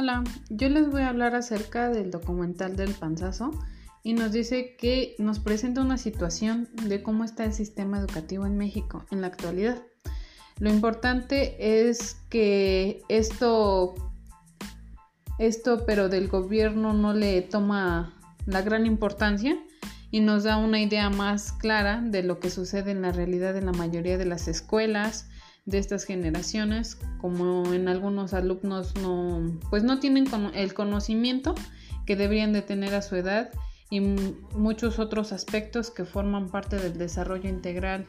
Hola, yo les voy a hablar acerca del documental del panzazo y nos dice que nos presenta una situación de cómo está el sistema educativo en México en la actualidad. Lo importante es que esto, esto pero del gobierno no le toma la gran importancia y nos da una idea más clara de lo que sucede en la realidad en la mayoría de las escuelas, de estas generaciones, como en algunos alumnos no, pues no tienen el conocimiento que deberían de tener a su edad y muchos otros aspectos que forman parte del desarrollo integral,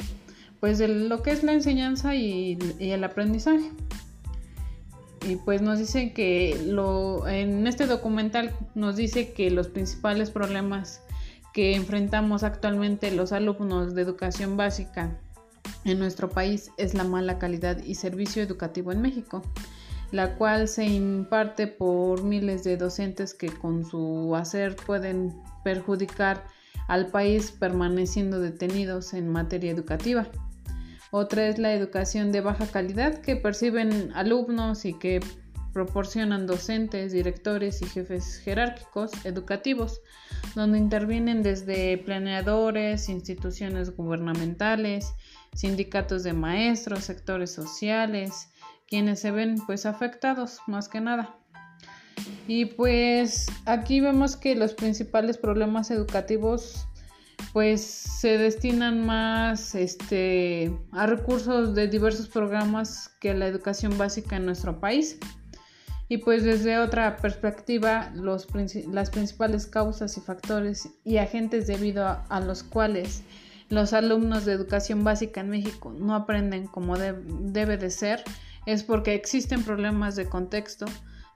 pues de lo que es la enseñanza y, el aprendizaje. Y pues nos dicen que lo, en este documental nos dice que los principales problemas que enfrentamos actualmente los alumnos de educación básica en nuestro país es la mala calidad y servicio educativo en México, la cual se imparte por miles de docentes que con su hacer pueden perjudicar al país permaneciendo detenidos en materia educativa. Otra es la educación de baja calidad que perciben alumnos y que proporcionan docentes, directores y jefes jerárquicos educativos, donde intervienen desde planeadores, instituciones gubernamentales, sindicatos de maestros, sectores sociales, quienes se ven pues afectados más que nada. Y pues aquí vemos que los principales problemas educativos pues se destinan más este, a recursos de diversos programas que la educación básica en nuestro país. Y pues desde otra perspectiva, los, las principales causas y factores y agentes debido a los cuales los alumnos de educación básica en México no aprenden como debe de ser es porque existen problemas de contexto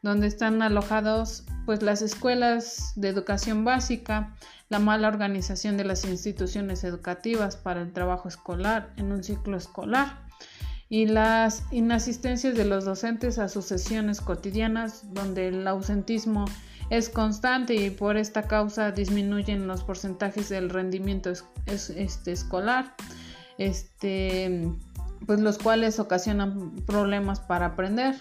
donde están alojados pues las escuelas de educación básica, la mala organización de las instituciones educativas para el trabajo escolar en un ciclo escolar y las inasistencias de los docentes a sus sesiones cotidianas donde el ausentismo es constante y por esta causa disminuyen los porcentajes del rendimiento este, escolar, este, pues los cuales ocasionan problemas para aprender.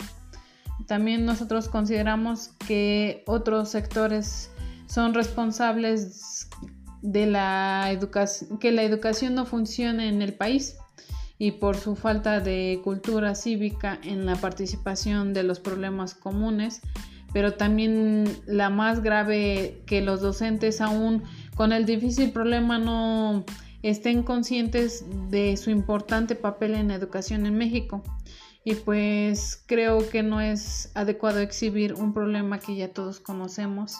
También nosotros consideramos que otros sectores son responsables de la educación, que la educación no funcione en el país y por su falta de cultura cívica en la participación de los problemas comunes pero también la más grave que los docentes aún con el difícil problema no estén conscientes de su importante papel en la educación en México. Y pues creo que no es adecuado exhibir un problema que ya todos conocemos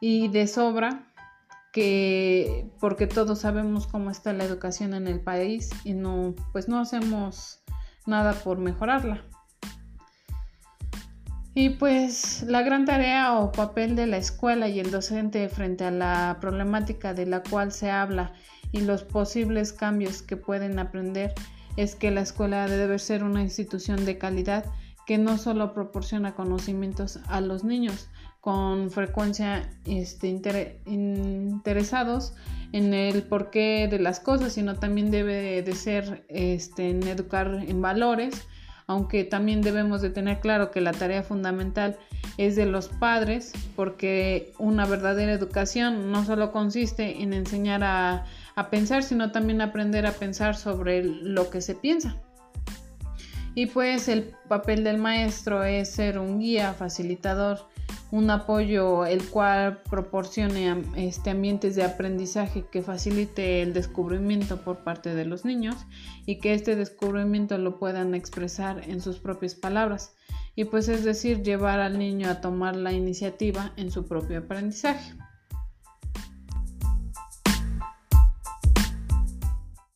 y de sobra que porque todos sabemos cómo está la educación en el país y no pues no hacemos nada por mejorarla. Y pues la gran tarea o papel de la escuela y el docente frente a la problemática de la cual se habla y los posibles cambios que pueden aprender es que la escuela debe ser una institución de calidad que no solo proporciona conocimientos a los niños con frecuencia este, interesados en el porqué de las cosas, sino también debe de ser este, en educar en valores, aunque también debemos de tener claro que la tarea fundamental es de los padres, porque una verdadera educación no solo consiste en enseñar a, pensar, sino también aprender a pensar sobre lo que se piensa. Y pues el papel del maestro es ser un guía, facilitador, un apoyo el cual proporcione este, ambientes de aprendizaje que facilite el descubrimiento por parte de los niños y que este descubrimiento lo puedan expresar en sus propias palabras y pues es decir llevar al niño a tomar la iniciativa en su propio aprendizaje.